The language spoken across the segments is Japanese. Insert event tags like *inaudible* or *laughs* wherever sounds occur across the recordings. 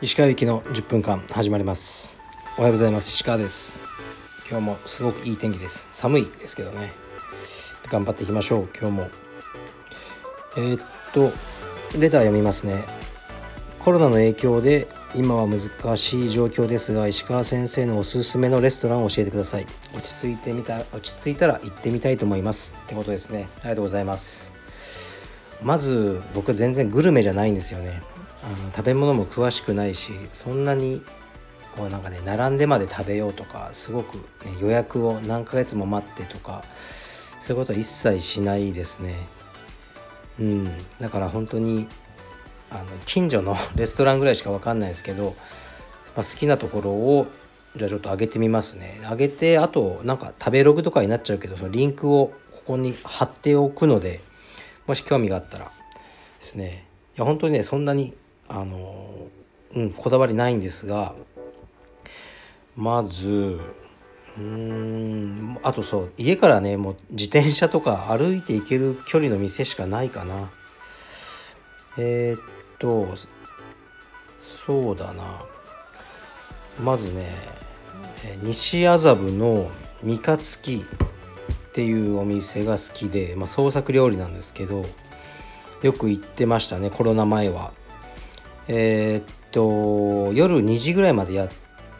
石川行きの10分間始まります。おはようございます。石川です。今日もすごくいい天気です。寒いですけどね。頑張っていきましょう。今日も。えー、っとレター読みますね。コロナの影響で今は難しい状況ですが石川先生のおすすめのレストランを教えてください。落ち着いてみた落ち着いたら行ってみたいと思います。ってことですね。ありがとうございます。まず僕全然グルメじゃないんですよね。あの食べ物も詳しくないしそんなにこうなんかね並んでまで食べようとかすごく、ね、予約を何ヶ月も待ってとかそういうことは一切しないですね。うん。だから本当にあの近所の *laughs* レストランぐらいしか分かんないですけど、まあ、好きなところをじゃあちょっと上げてみますね。上げてあとなんか食べログとかになっちゃうけどそのリンクをここに貼っておくのでもし興味があったらですね。いや本当にねそんなにあのうんこだわりないんですがまずうんあとそう家からねもう自転車とか歩いて行ける距離の店しかないかな。えー、っとそうだな。まずね西麻布の三日月っていうお店が好きで、まあ、創作料理なんですけどよく行ってましたねコロナ前は。えー、っと夜2時ぐらいまでやっ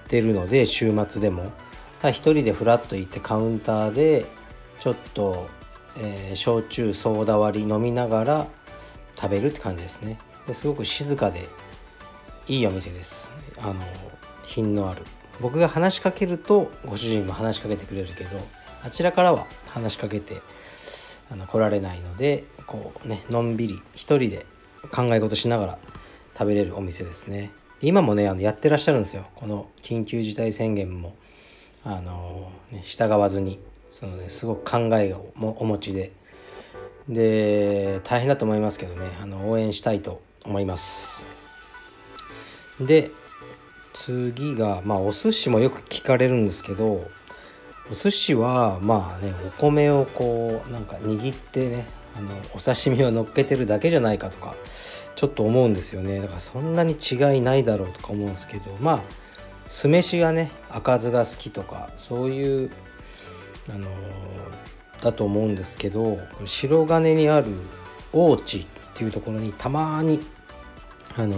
てるので週末でも。一人でフラッと行ってカウンターでちょっと、えー、焼酎ソーダ割り飲みながら食べるって感じですね。ですごく静かでいいお店です。あの品のある。僕が話しかけるとご主人も話しかけてくれるけどあちらからは話しかけてあの来られないのでこうねのんびり一人で考え事しながら食べれるお店ですね。今もねあのやってらっしゃるんですよ。この緊急事態宣言もあの、ね、従わずにその、ね、すごく考えをお持ちでで大変だと思いますけどね。あの応援したいと思います。で次がまあお寿司もよく聞かれるんですけどお寿司はまあねお米をこうなんか握ってねあのお刺身を乗っけてるだけじゃないかとかちょっと思うんですよね。だからそんなに違いないだろうとか思うんですけどまあ酢飯がね赤酢が好きとかそういうあのだと思うんですけど白金にある大地っていうところにたまにあの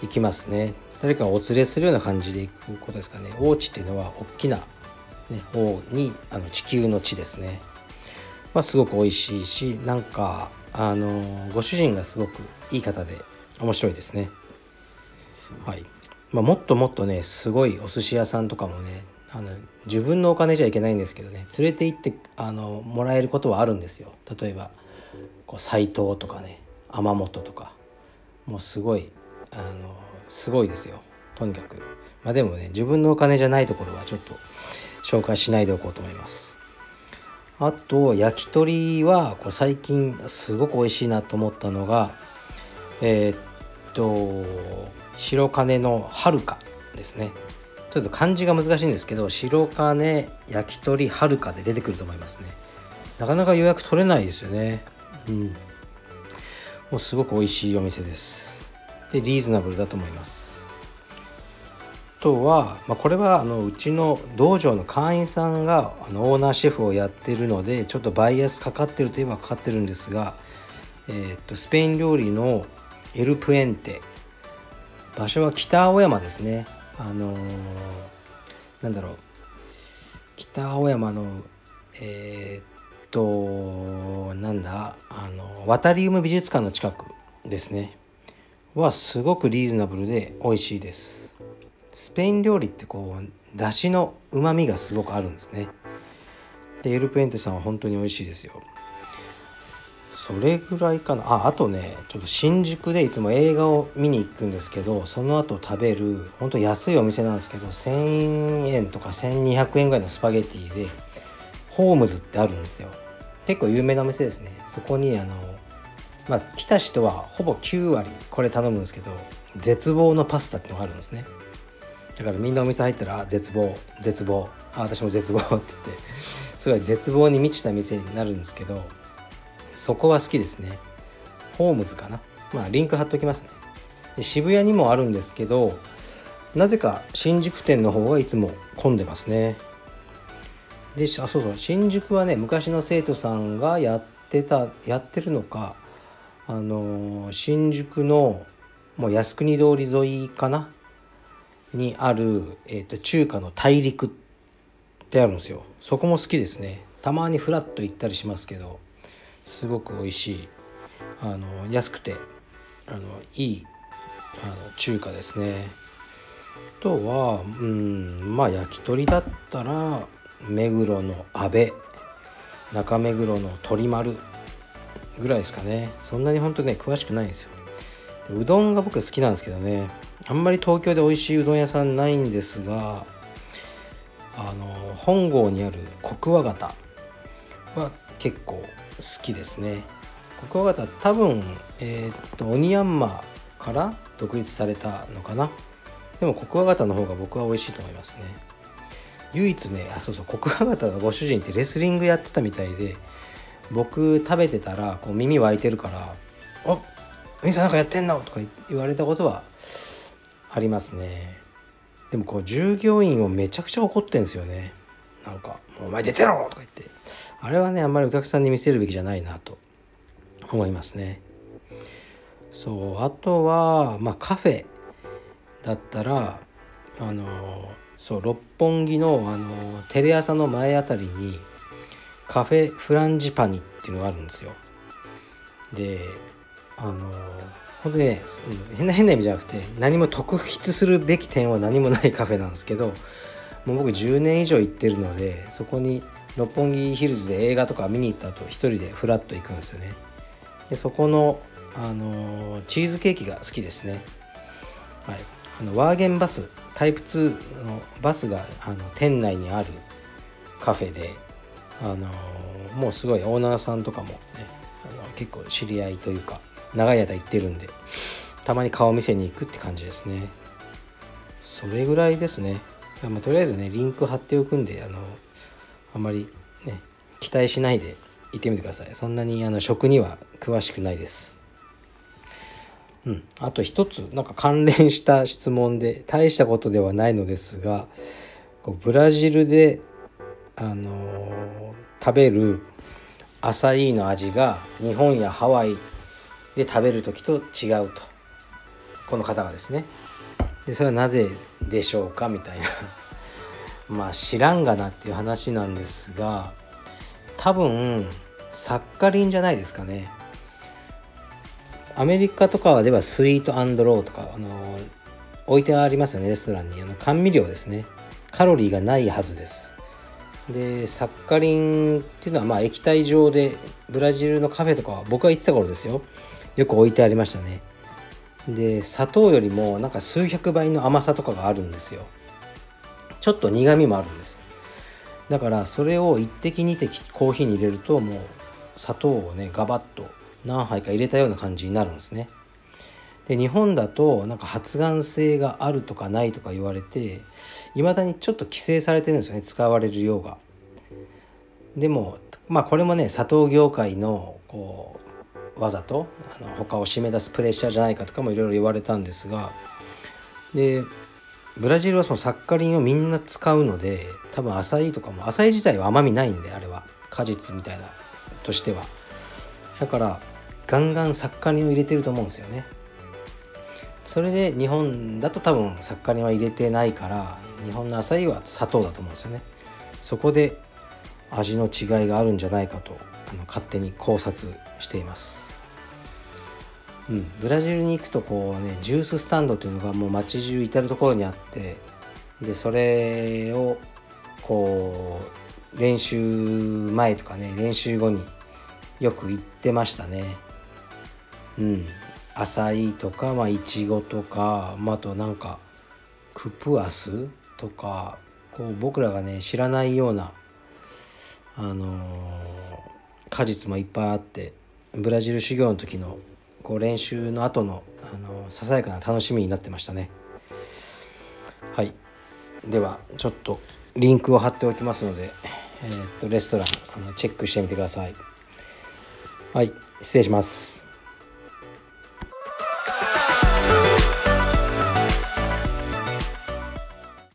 行きますね。誰かお連れするような感じで行くことですかね。大地っていうのは大きな、ね、王にあの地球の地ですね。まあ、すごく美味しいしなんかあのご主人がすごくいい方で面白いですね。はい、まあ、もっともっとねすごいお寿司屋さんとかもねあの自分のお金じゃいけないんですけどね連れて行ってあのもらえることはあるんですよ。例えばこう斎藤とかね天本とか。もうすごいあのすごいですよ。とにかく。まあでもね自分のお金じゃないところはちょっと紹介しないでおこうと思います。あと焼き鳥はこれ最近すごく美味しいなと思ったのがえー、っと白金のはるかですね。ちょっと漢字が難しいんですけど白金焼き鳥はるかで出てくると思いますね。なかなか予約取れないですよね。うん。もうすごく美味しいお店です。でリーズナブルだと思います。あとは、まあ、これはあのうちの道場の会員さんがあのオーナーシェフをやってるのでちょっとバイアスかかってるといえばかかってるんですが、えー、っとスペイン料理のエルプエンテ。場所は北青山ですね。あのー、なんだろう。北青山のえー、っとなんだ？あのワタリウム美術館の近くですね。はすごくリーズナブルで美味しいです。スペイン料理ってこうだしのうまみがすごくあるんですね。でエルプエンテさんは本当に美味しいですよ。それぐらいかな。ああとねちょっと新宿でいつも映画を見に行くんですけどその後食べるほんと安いお店なんですけど1000円とか1200円ぐらいのスパゲティでホームズってあるんですよ。結構有名なお店ですね。そこにあのまあ来た人はほぼ9割これ頼むんですけど絶望のパスタってのがあるんですね。だからみんなお店入ったら「絶望絶望あ私も絶望」って言ってすごい絶望に満ちた店になるんですけどそこは好きですね。ホームズかな。まあリンク貼っときますね。で渋谷にもあるんですけどなぜか新宿店の方がいつも混んでますね。であそうそう。新宿はね昔の生徒さんがやってたやってるのかあのー、新宿のもう靖国通り沿いかな？にある、えーと、中華の大陸ってあるんですよ。そこも好きですね。たまにフラッと行ったりしますけど。すごく美味しいあの安くてあのいいあの中華ですね。あとはうんまあ焼き鳥だったら目黒の阿部中目黒の鳥丸ぐらいですかね。そんなに本当ね詳しくないんですよ。うどんが僕好きなんですけどね。あんまり東京で美味しいうどん屋さんないんですがあの本郷にある国和方は結構好きですね。国和方多分えー、っと鬼ヤンマから独立されたのかな。でも国和方の方が僕は美味しいと思いますね。唯一ねあそうそう国和方のご主人ってレスリングやってたみたいで僕食べてたらこう耳湧いてるから「あお兄さんなんかやってんの?」とか言われたことはありますね。でもこう従業員をめちゃくちゃ怒ってんですよね。なんか「お前出てろ!」とか言って。あれはねあんまりお客さんに見せるべきじゃないなと。思いますね。そうあとはまあカフェだったらあのそう六本木のあのテレ朝の前あたりにカフェフランジパニっていうのがあるんですよ。であの本当にね変な変な意味じゃなくて何も特筆するべき点は何もないカフェなんですけどもう僕10年以上行ってるのでそこに六本木ヒルズで映画とか見に行った後一人でフラッと行くんですよね。でそこのあのチーズケーキが好きですね。はい。あのワーゲンバスタイプ2のバスがあの店内にあるカフェであのもうすごいオーナーさんとかもねあの結構知り合いというか長い間行ってるんでたまに顔見せに行くって感じですね。それぐらいですね、まあ、とりあえずねリンク貼っておくんであのあんまりね期待しないで行ってみてください。そんなにあの食には詳しくないです。うん。あと一つなんか関連した質問で大したことではないのですがこうブラジルであのー、食べるアサイーの味が日本やハワイで食べる時と違うと。この方がですね。でそれはなぜでしょうかみたいな。*laughs* まあ知らんがなっていう話なんですが多分サッカリンじゃないですかね。アメリカとかはではスイートローとかあの置いてありますよねレストランに。あの甘味料ですね。カロリーがないはずです。でサッカリンっていうのはまあ液体状でブラジルのカフェとかは僕が行ってた頃ですよ。よく置いてありましたね。で砂糖よりもなんか数百倍の甘さとかがあるんですよ。ちょっと苦みもあるんです。だからそれを1滴2滴コーヒーに入れるともう砂糖をねガバッと何杯か入れたような感じになるんですね。で日本だとなんか発がん性があるとかないとか言われていまだにちょっと規制されてるんですよね使われる量が。でもまあこれもね砂糖業界のこうわざとあの他を締め出すプレッシャーじゃないかとかもいろいろ言われたんですがでブラジルはそのサッカリンをみんな使うので多分アサイとかもアサイ自体は甘みないんであれは。果実みたいなとしては。だからガンガンサッカリンを入れてると思うんですよね。それで日本だと多分サッカリンは入れてないから日本のアサイは砂糖だと思うんですよね。そこで味の違いがあるんじゃないかと勝手に考察しています。うん、ブラジルに行くとこうねジューススタンドというのがもう街中至る所にあってでそれをこう練習前とかね練習後によく行ってましたね。うん。浅いとかまあいちごとか、まあ、あとなんかクプアスとかこう僕らがね知らないようなあのー、果実もいっぱいあってブラジル修行の時のこう練習の後の、あの、ささやかな楽しみになってましたね。はい。ではちょっとリンクを貼っておきますので、えー、っとレストランあのチェックしてみてください。はい。失礼します。